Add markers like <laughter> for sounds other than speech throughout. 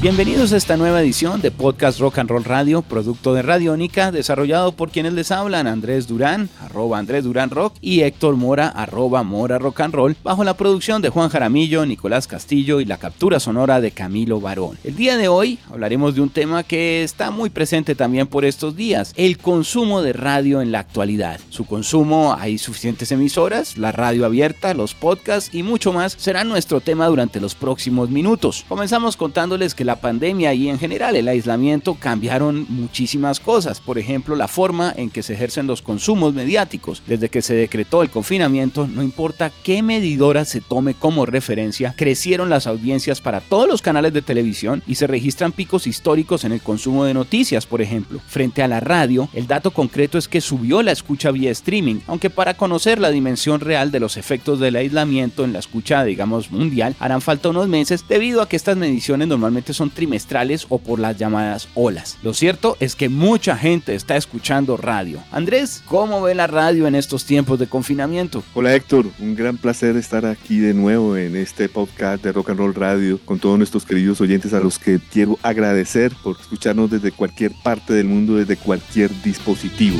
Bienvenidos a esta nueva edición de Podcast Rock and Roll Radio, producto de Radiónica, desarrollado por quienes les hablan, Andrés Durán, arroba Andrés Durán Rock, y Héctor Mora, arroba Mora Rock and Roll, bajo la producción de Juan Jaramillo, Nicolás Castillo y la captura sonora de Camilo Barón. El día de hoy hablaremos de un tema que está muy presente también por estos días, el consumo de radio en la actualidad. Su consumo, hay suficientes emisoras, la radio abierta, los podcasts y mucho más será nuestro tema durante los próximos minutos. Comenzamos contándoles que la pandemia y en general el aislamiento cambiaron muchísimas cosas. Por ejemplo, la forma en que se ejercen los consumos mediáticos. Desde que se decretó el confinamiento, no importa qué medidora se tome como referencia, crecieron las audiencias para todos los canales de televisión y se registran picos históricos en el consumo de noticias, por ejemplo. Frente a la radio, el dato concreto es que subió la escucha vía streaming, aunque para conocer la dimensión real de los efectos del aislamiento en la escucha, digamos, mundial, harán falta unos meses debido a que estas mediciones normalmente son trimestrales o por las llamadas olas. Lo cierto es que mucha gente está escuchando radio. Andrés, ¿cómo ve la radio en estos tiempos de confinamiento? Hola Héctor, un gran placer estar aquí de nuevo en este podcast de Rock and Roll Radio con todos nuestros queridos oyentes a los que quiero agradecer por escucharnos desde cualquier parte del mundo, desde cualquier dispositivo.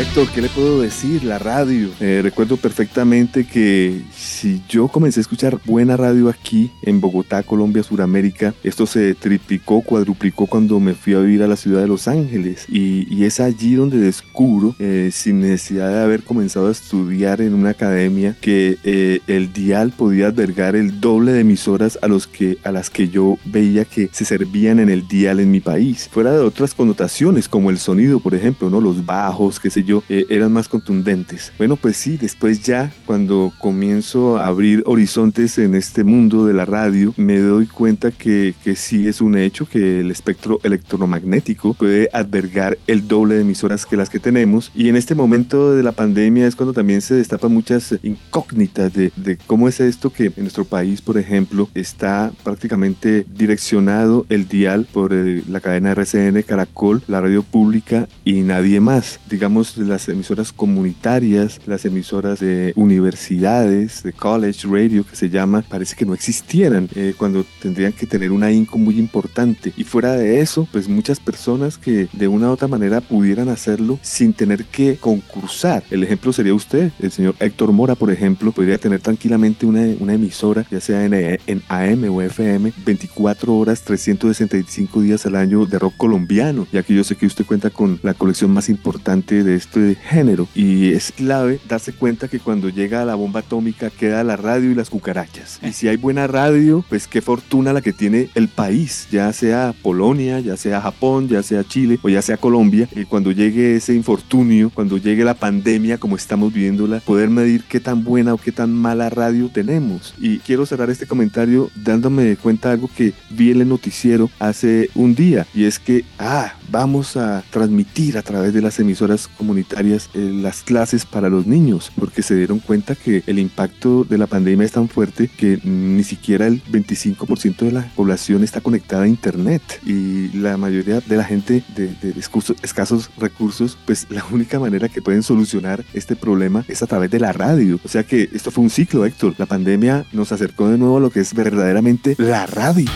Héctor, ¿qué le puedo decir? La radio. Eh, recuerdo perfectamente que si yo comencé a escuchar buena radio aquí en Bogotá, Colombia, Suramérica, esto se triplicó, cuadruplicó cuando me fui a vivir a la ciudad de Los Ángeles. Y, es allí donde descubro, eh, sin necesidad de haber comenzado a estudiar en una academia, que eh, el dial podía albergar el doble de emisoras a, los que, a las que yo veía que se servían en el dial en mi país. Fuera de otras connotaciones, como el sonido, por ejemplo, ¿no? los bajos, qué sé yo eh, eran más contundentes. Bueno, pues sí, después ya cuando comienzo abrir horizontes en este mundo de la radio, me doy cuenta que, que sí es un hecho que el espectro electromagnético puede albergar el doble de emisoras que las que tenemos. Y en este momento de la pandemia es cuando también se destapan muchas incógnitas de, de cómo es esto que en nuestro país, por ejemplo, está prácticamente direccionado el dial por eh, la cadena RCN, Caracol, la radio pública y nadie más. Digamos, las emisoras comunitarias, las emisoras de universidades, de college radio que se llama, parece que no existieran eh, cuando tendrían que tener una INCO muy importante. Y fuera de eso, pues muchas personas que de una u otra manera pudieran hacerlo sin tener que concursar. El ejemplo sería usted, el señor Héctor Mora, por ejemplo, podría tener tranquilamente una, una emisora, ya sea en, en AM o FM, 24 horas, 365 días al año de rock colombiano, ya que yo sé que usted cuenta con la colección más importante de este género y es clave darse cuenta que cuando llega la bomba atómica la radio y las cucarachas. Y si hay buena radio, pues qué fortuna la que tiene el país, ya sea Polonia, ya sea Japón, ya sea Chile o ya sea Colombia, y cuando llegue ese infortunio, cuando llegue la pandemia como estamos viviéndola, poder medir qué tan buena o qué tan mala radio tenemos. Y quiero cerrar este comentario dándome cuenta de algo que vi en el noticiero hace un día y es que, ah, vamos a transmitir a través de las emisoras comunitarias eh, las clases para los niños, porque se dieron cuenta que el impacto de la pandemia es tan fuerte que ni siquiera el 25% de la población está conectada a Internet y la mayoría de la gente de, de escasos recursos, pues la única manera que pueden solucionar este problema es a través de la radio. O sea que esto fue un ciclo, Héctor. La pandemia nos acercó de nuevo a lo que es verdaderamente la radio.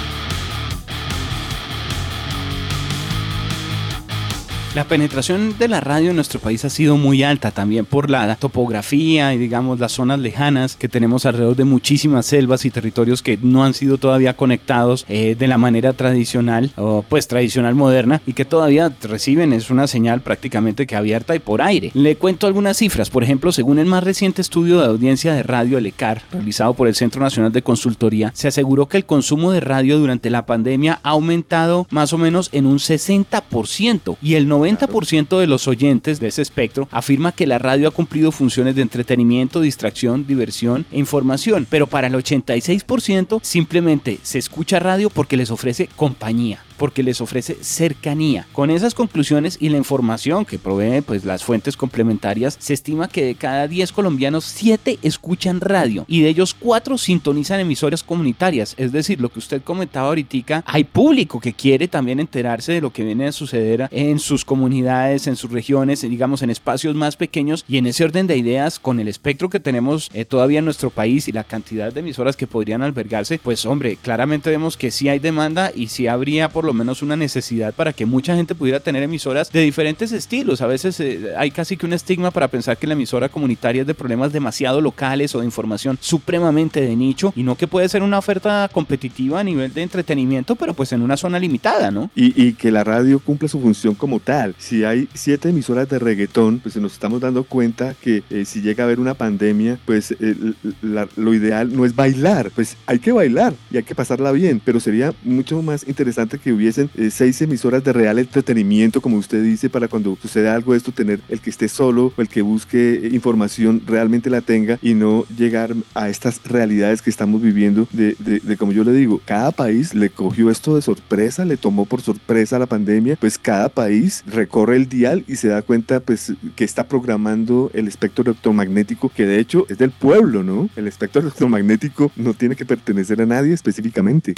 La penetración de la radio en nuestro país ha sido muy alta también por la topografía y digamos las zonas lejanas que tenemos alrededor de muchísimas selvas y territorios que no han sido todavía conectados eh, de la manera tradicional o pues tradicional moderna y que todavía reciben es una señal prácticamente que abierta y por aire. Le cuento algunas cifras, por ejemplo, según el más reciente estudio de audiencia de radio ELECAR realizado por el Centro Nacional de Consultoría, se aseguró que el consumo de radio durante la pandemia ha aumentado más o menos en un 60% y el 90 90% de los oyentes de ese espectro afirma que la radio ha cumplido funciones de entretenimiento, distracción, diversión e información, pero para el 86% simplemente se escucha radio porque les ofrece compañía. Porque les ofrece cercanía. Con esas conclusiones y la información que provee pues las fuentes complementarias, se estima que de cada 10 colombianos 7 escuchan radio y de ellos 4 sintonizan emisoras comunitarias, es decir, lo que usted comentaba ahorita, hay público que quiere también enterarse de lo que viene a suceder en sus comunidades, en sus regiones, digamos en espacios más pequeños y en ese orden de ideas con el espectro que tenemos eh, todavía en nuestro país y la cantidad de emisoras que podrían albergarse, pues hombre, claramente vemos que sí hay demanda y sí habría por lo menos una necesidad para que mucha gente pudiera tener emisoras de diferentes estilos. A veces eh, hay casi que un estigma para pensar que la emisora comunitaria es de problemas demasiado locales o de información supremamente de nicho y no que puede ser una oferta competitiva a nivel de entretenimiento, pero pues en una zona limitada, ¿no? Y, y que la radio cumple su función como tal. Si hay siete emisoras de reggaetón, pues nos estamos dando cuenta que eh, si llega a haber una pandemia, pues eh, lo ideal no es bailar, pues hay que bailar y hay que pasarla bien, pero sería mucho más interesante que hubiesen eh, seis emisoras de real entretenimiento, como usted dice, para cuando suceda algo de esto, tener el que esté solo o el que busque información realmente la tenga y no llegar a estas realidades que estamos viviendo de, de como yo le digo, cada país le cogió esto de sorpresa, le tomó por sorpresa la pandemia, pues cada país recorre el dial y se da cuenta pues que está programando el espectro electromagnético que de hecho es del pueblo, ¿no? El espectro electromagnético no tiene que pertenecer a nadie específicamente.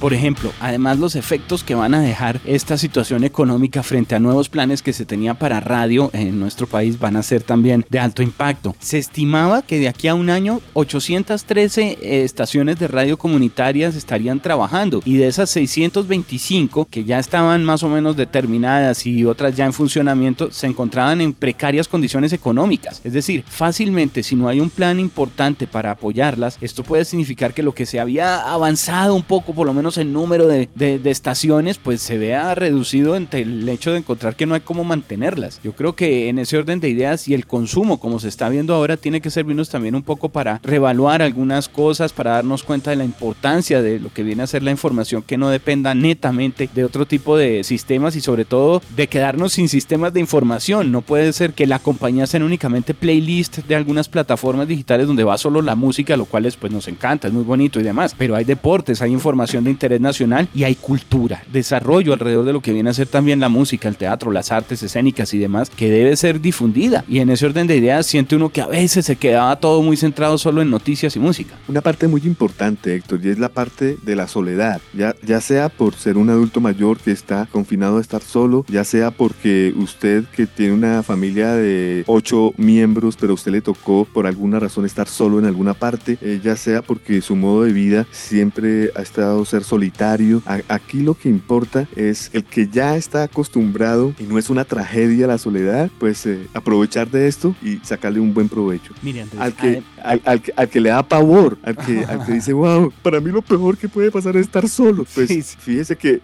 Por ejemplo, además los efectos que van a dejar esta situación económica frente a nuevos planes que se tenía para radio en nuestro país van a ser también de alto impacto. Se estimaba que de aquí a un año 813 eh, estaciones de radio comunitarias estarían trabajando y de esas 625 que ya estaban más o menos determinadas y otras ya en funcionamiento se encontraban en precarias condiciones económicas. Es decir, fácilmente si no hay un plan importante para apoyarlas, esto puede significar que lo que se había avanzado un poco por lo menos el número de, estaciones, pues se vea reducido entre el hecho de encontrar que no hay cómo mantenerlas. Yo creo que en ese orden de ideas y el consumo, como se está viendo ahora, tiene que servirnos también un poco para revaluar algunas cosas, para darnos cuenta de la importancia de lo que viene a ser la información que no dependa netamente de otro tipo de sistemas y sobre todo de quedarnos sin sistemas de información. No puede ser que la compañía sea únicamente playlist de algunas plataformas digitales donde va solo la música, lo cual es, pues nos encanta, es muy bonito y demás, pero hay deportes, hay información de interés nacional y hay cultura, desarrollo alrededor de lo que viene a ser también la música, el teatro, las artes escénicas y demás, que debe ser difundida. Y en ese orden de ideas siente uno que a veces se quedaba todo muy centrado solo en noticias y música. Una parte muy importante, Héctor, y es la parte de la soledad, ya, ya sea por ser un adulto mayor que está confinado a estar solo, ya sea porque usted que tiene una familia de ocho miembros, pero a usted le tocó por alguna razón estar solo en alguna parte, eh, ya sea porque su modo de vida siempre ha estado ser solitario. aquí lo que importa es el que ya está acostumbrado y no es una tragedia la soledad, pues eh, aprovechar de esto y sacarle un buen provecho. al, que, al, al, que le da pavor, al que, al que dice, <laughs> wow, para mí lo peor que puede pasar es estar solo. Pues fíjese que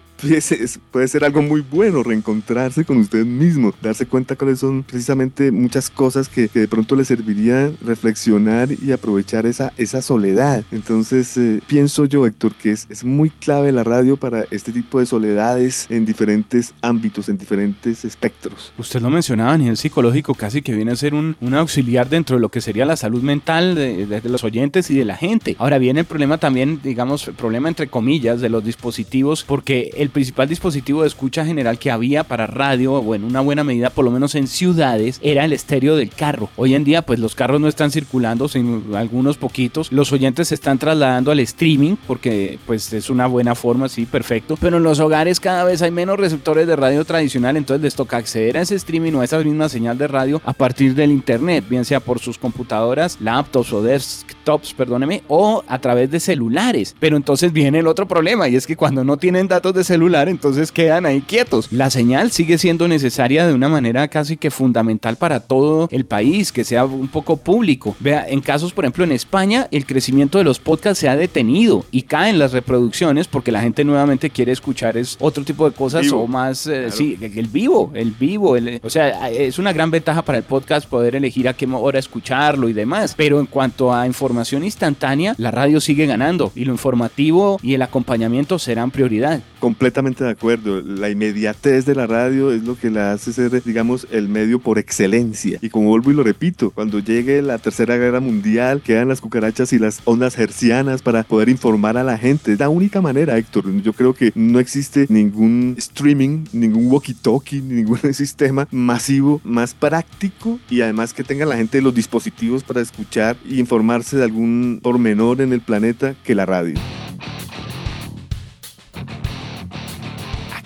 puede ser algo muy bueno reencontrarse con usted mismo, darse cuenta cuáles son precisamente muchas cosas que, de pronto le servirían reflexionar y aprovechar esa, esa soledad. Entonces eh, pienso yo, Héctor, que es, es muy clave la radio para este tipo de soledades en diferentes ámbitos, en diferentes espectros. Usted lo mencionaba a nivel psicológico, casi que viene a ser un, un auxiliar dentro de lo que sería la salud mental de, de, los oyentes y de la gente. Ahora viene el problema también, digamos, problema entre comillas de los dispositivos, porque el el principal dispositivo de escucha general que había para radio, o en una buena medida, por lo menos en ciudades, era el estéreo del carro. Hoy en día, pues los carros no están circulando, sino algunos poquitos. Los oyentes se están trasladando al streaming, porque pues es una buena forma, sí, perfecto. Pero en los hogares cada vez hay menos receptores de radio tradicional, entonces les toca acceder a ese streaming o a esa misma señal de radio a partir del internet, bien sea por sus computadoras, laptops o desktops, perdóneme, o a través de celulares. Pero entonces viene el otro problema, y es que cuando no tienen datos de celular, celular, entonces quedan ahí quietos. La señal sigue siendo necesaria de una manera casi que fundamental para todo el país, que sea un poco público. Vea, en casos, por ejemplo, en España, el crecimiento de los podcasts se ha detenido y caen las reproducciones porque la gente nuevamente quiere escuchar es otro tipo de cosas o más, eh, sí, el vivo, el vivo. o sea, es una gran ventaja para el podcast poder elegir a qué hora escucharlo y demás. Pero en cuanto a información instantánea, la radio sigue ganando y lo informativo y el acompañamiento serán prioridad. Completamente de acuerdo. La inmediatez de la radio es lo que la hace ser, digamos, el medio por excelencia. Y como vuelvo y lo repito, cuando llegue la Tercera Guerra Mundial, quedan las cucarachas y las ondas hercianas para poder informar a la gente. Es la única manera, Héctor. Yo creo que no existe ningún streaming, ningún walkie-talkie, ningún <laughs> sistema masivo más práctico y además que tenga la gente los dispositivos para escuchar e informarse de algún pormenor en el planeta que la radio.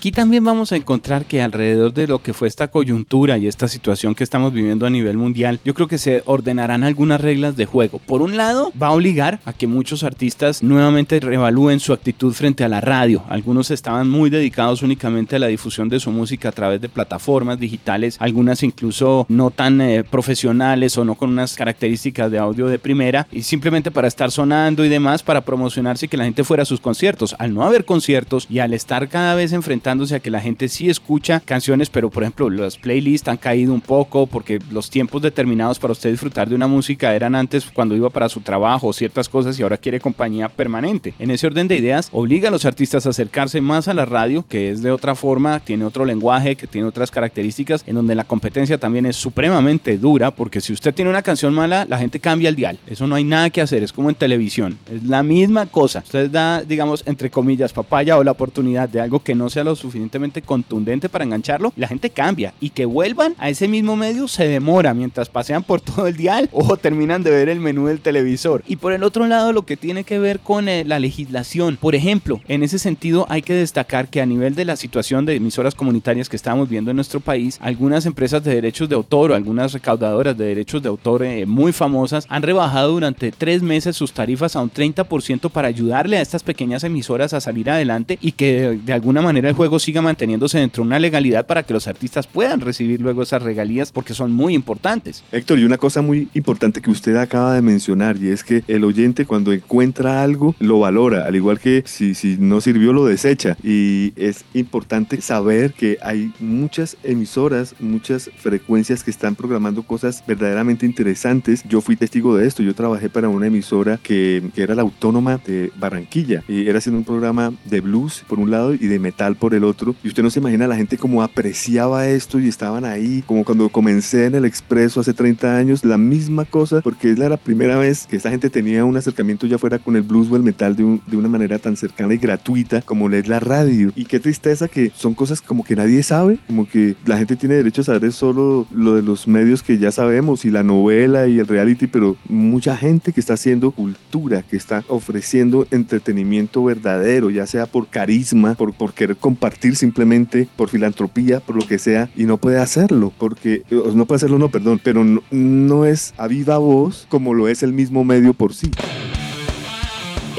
Aquí también vamos a encontrar que alrededor de lo que fue esta coyuntura y esta situación que estamos viviendo a nivel mundial, yo creo que se ordenarán algunas reglas de juego. Por un lado, va a obligar a que muchos artistas nuevamente reevalúen su actitud frente a la radio. Algunos estaban muy dedicados únicamente a la difusión de su música a través de plataformas digitales, algunas incluso no tan eh, profesionales o no con unas características de audio de primera, y simplemente para estar sonando y demás, para promocionarse y que la gente fuera a sus conciertos. Al no haber conciertos y al estar cada vez enfrentando a que la gente sí escucha canciones, pero por ejemplo los playlists han caído un poco porque los tiempos determinados para usted disfrutar de una música eran antes cuando iba para su trabajo ciertas cosas y ahora quiere compañía permanente. En ese orden de ideas, obliga a los artistas a acercarse más a la radio, que es de otra forma, tiene otro lenguaje, que tiene otras características, en donde la competencia también es supremamente dura, porque si usted tiene una canción mala, la gente cambia el dial. Eso no hay nada que hacer, es como en televisión. Es la misma cosa. Usted da, digamos, entre comillas, papaya o la oportunidad de algo que no sea lo suficientemente contundente para engancharlo, la gente cambia y que vuelvan a ese mismo medio se demora mientras pasean por <laughs> todo el dial o terminan de ver el menú del televisor. Y por el otro lado, lo que tiene que ver con eh, la legislación. Por ejemplo, en ese sentido hay que destacar que a nivel de la situación de emisoras comunitarias que estamos viendo en nuestro país, algunas empresas de derechos de autor o algunas recaudadoras de derechos de autor eh, muy famosas han rebajado durante tres meses sus tarifas a un 30% para ayudarle a estas pequeñas emisoras a salir adelante y que de alguna manera el juego siga manteniéndose dentro de una legalidad para que los artistas puedan recibir luego esas regalías porque son muy importantes. Héctor, y una cosa muy importante que usted acaba de mencionar y es que el oyente cuando encuentra algo lo valora, al igual que si, si no sirvió lo desecha y es importante saber que hay muchas emisoras, muchas frecuencias que están programando cosas verdaderamente interesantes. Yo fui testigo de esto, yo trabajé para una emisora que, que era la autónoma de Barranquilla y era haciendo un programa de blues por un lado y de metal por el otro. Y usted no se imagina la gente como apreciaba esto y estaban ahí, como cuando comencé en el Expreso hace 30 años, la misma cosa, porque es la primera vez que esta gente tenía un acercamiento ya fuera con el blues o el metal de, de una manera tan cercana y gratuita como es la radio. Y qué tristeza que son cosas como que nadie sabe, como que la gente tiene derecho a saber solo lo de los medios que ya sabemos y la novela y el reality, pero mucha gente que está haciendo cultura, que está ofreciendo entretenimiento verdadero, ya sea por carisma, por, por querer compartir simplemente por filantropía, por lo que sea, y no puede hacerlo, porque no puede hacerlo, no, perdón, pero no, no es a viva voz como lo es el mismo medio por sí.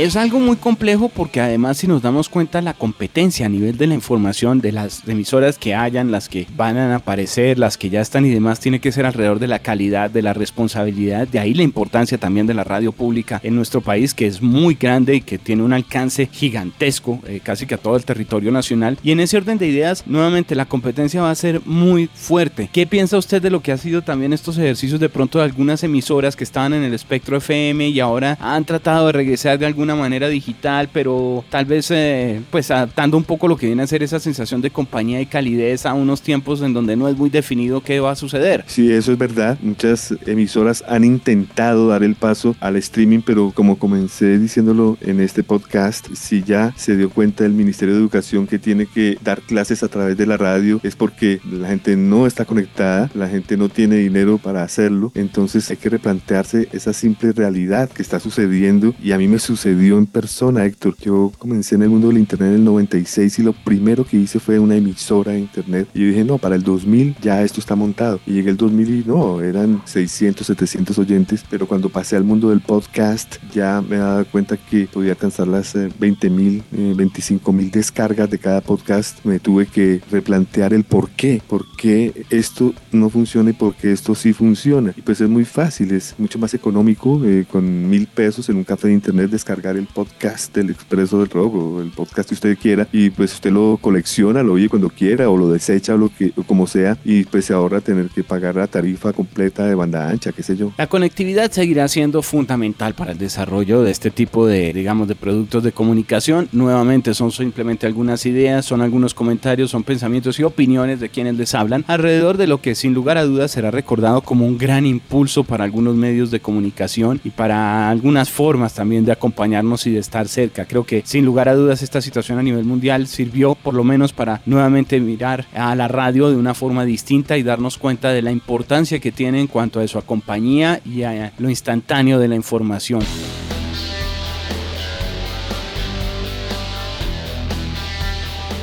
Es algo muy complejo porque además si nos damos cuenta la competencia a nivel de la información de las emisoras que hayan, las que van a aparecer, las que ya están y demás, tiene que ser alrededor de la calidad, de la responsabilidad, de ahí la importancia también de la radio pública en nuestro país que es muy grande y que tiene un alcance gigantesco, eh, casi que a todo el territorio nacional. Y en ese orden de ideas, nuevamente la competencia va a ser muy fuerte. ¿Qué piensa usted de lo que ha sido también estos ejercicios de pronto de algunas emisoras que estaban en el espectro FM y ahora han tratado de regresar de algún manera digital, pero tal vez eh, pues adaptando un poco lo que viene a ser esa sensación de compañía y calidez a unos tiempos en donde no es muy definido qué va a suceder. Sí, eso es verdad. Muchas emisoras han intentado dar el paso al streaming, pero como comencé diciéndolo en este podcast, si ya se dio cuenta el Ministerio de Educación que tiene que dar clases a través de la radio, es porque la gente no está conectada, la gente no tiene dinero para hacerlo, entonces hay que replantearse esa simple realidad que está sucediendo y a mí me dio en persona, Héctor. Yo comencé en el mundo del internet en el 96 y lo primero que hice fue una emisora de internet. Y dije, no, para el 2000 ya esto está montado. Y llegué el 2000 y no, eran 600, 700 oyentes. Pero cuando pasé al mundo del podcast, ya me daba cuenta que podía alcanzar las 20 eh, mil, 25 eh, mil descargas de cada podcast. Me tuve que replantear el por qué. ¿Por qué esto no funciona y por qué esto sí funciona? Y pues es muy fácil, es mucho más económico. Eh, con mil pesos en un café de internet descargar descargar el podcast del Expreso del Rock o el podcast que usted quiera y pues usted lo colecciona, lo oye cuando quiera o lo desecha o lo que o como sea y pues se ahorra tener que pagar la tarifa completa de banda ancha, qué sé yo. La conectividad seguirá siendo fundamental para el desarrollo de este tipo de, digamos, de productos de comunicación. Nuevamente son simplemente algunas ideas, son algunos comentarios, son pensamientos y opiniones de quienes les hablan alrededor de lo que sin lugar a dudas será recordado como un gran impulso para algunos medios de comunicación y para algunas formas también de acompañarnos y de estar cerca. Creo que sin lugar a dudas esta situación a nivel mundial sirvió por lo menos para nuevamente mirar a la radio de una forma distinta y darnos cuenta de la importancia que tiene en cuanto a su compañía y a lo instantáneo de la información.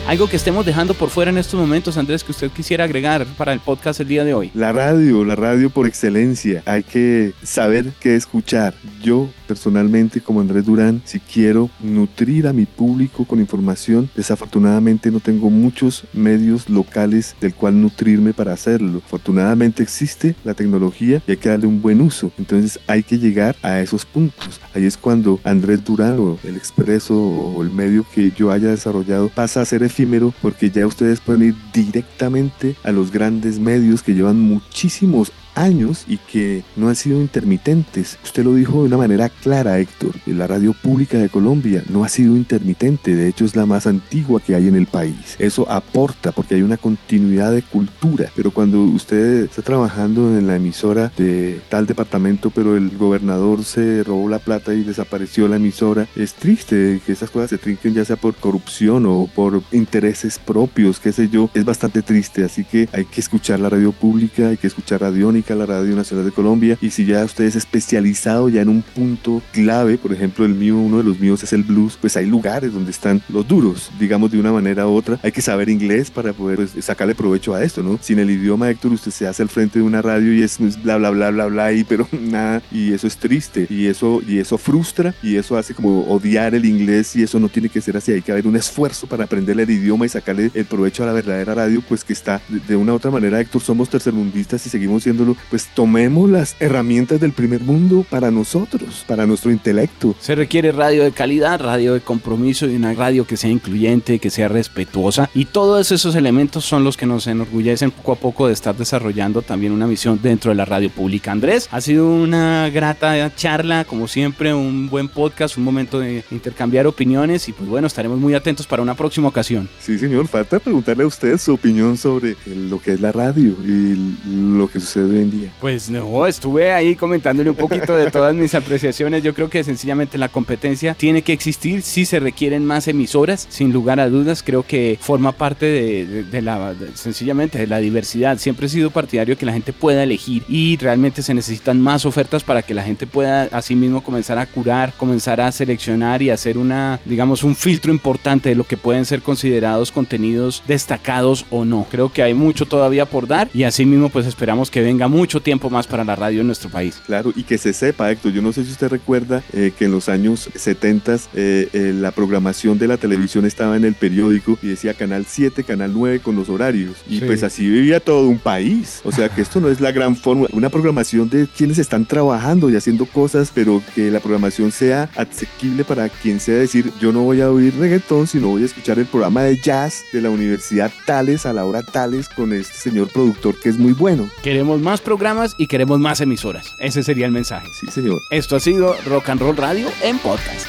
Algo que estemos dejando por fuera en estos momentos, Andrés, que usted quisiera agregar para el podcast el día de hoy. La radio, la radio por excelencia. Hay que saber qué escuchar. Yo personalmente, como Andrés Durán, si quiero nutrir a mi público con información, desafortunadamente no tengo muchos medios locales del cual nutrirme para hacerlo. Afortunadamente existe la tecnología y hay que darle un buen uso. Entonces hay que llegar a esos puntos. Ahí es cuando Andrés Durán o el Expreso o el medio que yo haya desarrollado pasa a ser efectivo porque ya ustedes pueden ir directamente a los grandes medios que llevan muchísimos años y que no han sido intermitentes. Usted lo dijo de una manera clara, Héctor. La radio pública de Colombia no ha sido intermitente, de hecho es la más antigua que hay en el país. Eso aporta porque hay una continuidad de cultura. Pero cuando usted está trabajando en la emisora de tal departamento, pero el gobernador se robó la plata y desapareció la emisora, es triste que esas cosas se trinquen ya sea por corrupción o por intereses propios, qué sé yo. Es bastante triste, así que hay que escuchar la radio pública, hay que escuchar Radiónica la Radio Nacional de Colombia. Y si ya usted es especializado ya en un punto clave, por ejemplo, el mío, uno de los míos es el blues, pues hay lugares donde están los duros, digamos de una manera u otra. Hay que saber inglés para poder pues, sacarle provecho a esto, ¿no? Sin el idioma, Héctor, usted se hace al frente de una radio y es bla, bla, bla, bla, bla, y pero <laughs> nada. Y eso es triste y eso, y eso frustra y eso hace como odiar el inglés y eso no tiene que ser así. Hay que haber un esfuerzo para aprender el idioma y sacarle el provecho a la verdadera radio, pues que está de, una u otra manera, Héctor, somos tercermundistas y seguimos siéndolo pues tomemos las herramientas del primer mundo para nosotros, para nuestro intelecto. Se requiere radio de calidad, radio de compromiso y una radio que sea incluyente, que sea respetuosa. Y todos esos elementos son los que nos enorgullecen poco a poco de estar desarrollando también una misión dentro de la radio pública. Andrés, ha sido una grata charla, como siempre, un buen podcast, un momento de intercambiar opiniones y pues bueno, estaremos muy atentos para una próxima ocasión. Sí, señor, falta preguntarle a usted su opinión sobre lo que es la radio y lo que sucede en día. Pues no, estuve ahí comentándole un poquito de todas mis apreciaciones. Yo creo que sencillamente la competencia tiene que existir. Si se requieren más emisoras, sin lugar a dudas. Creo que forma parte de, la, sencillamente, de la diversidad. Siempre he sido partidario de que la gente pueda elegir y realmente se necesitan más ofertas para que la gente pueda así mismo comenzar a curar, comenzar a seleccionar y hacer una, digamos, un filtro importante de lo que pueden ser considerados contenidos destacados o no. Creo que hay mucho todavía por dar y así mismo pues esperamos que venga mucho tiempo más para la radio en nuestro país. Claro, y que se sepa, Héctor, yo no sé si usted recuerda eh, que en los años 70 eh, eh, la programación de la televisión estaba en el periódico y decía Canal 7, Canal 9 con los horarios. Y pues así vivía todo un país. O sea que esto no es la gran forma, una programación de quienes están trabajando y haciendo cosas, pero que la programación sea asequible para quien sea decir, yo no voy a oír reggaetón, sino voy a escuchar el programa de jazz de la Universidad Tales a la hora Tales con este señor productor que es muy bueno. Queremos más programas y queremos más emisoras. Ese sería el mensaje. Sí, señor. Esto ha sido Rock and Roll Radio en podcast.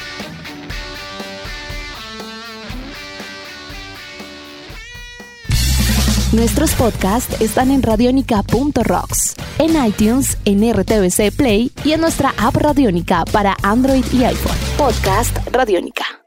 Nuestros podcasts están en radionica.rocks, en iTunes, en RTVC Play y en nuestra app Radionica para Android y iPhone. Podcast Radionica.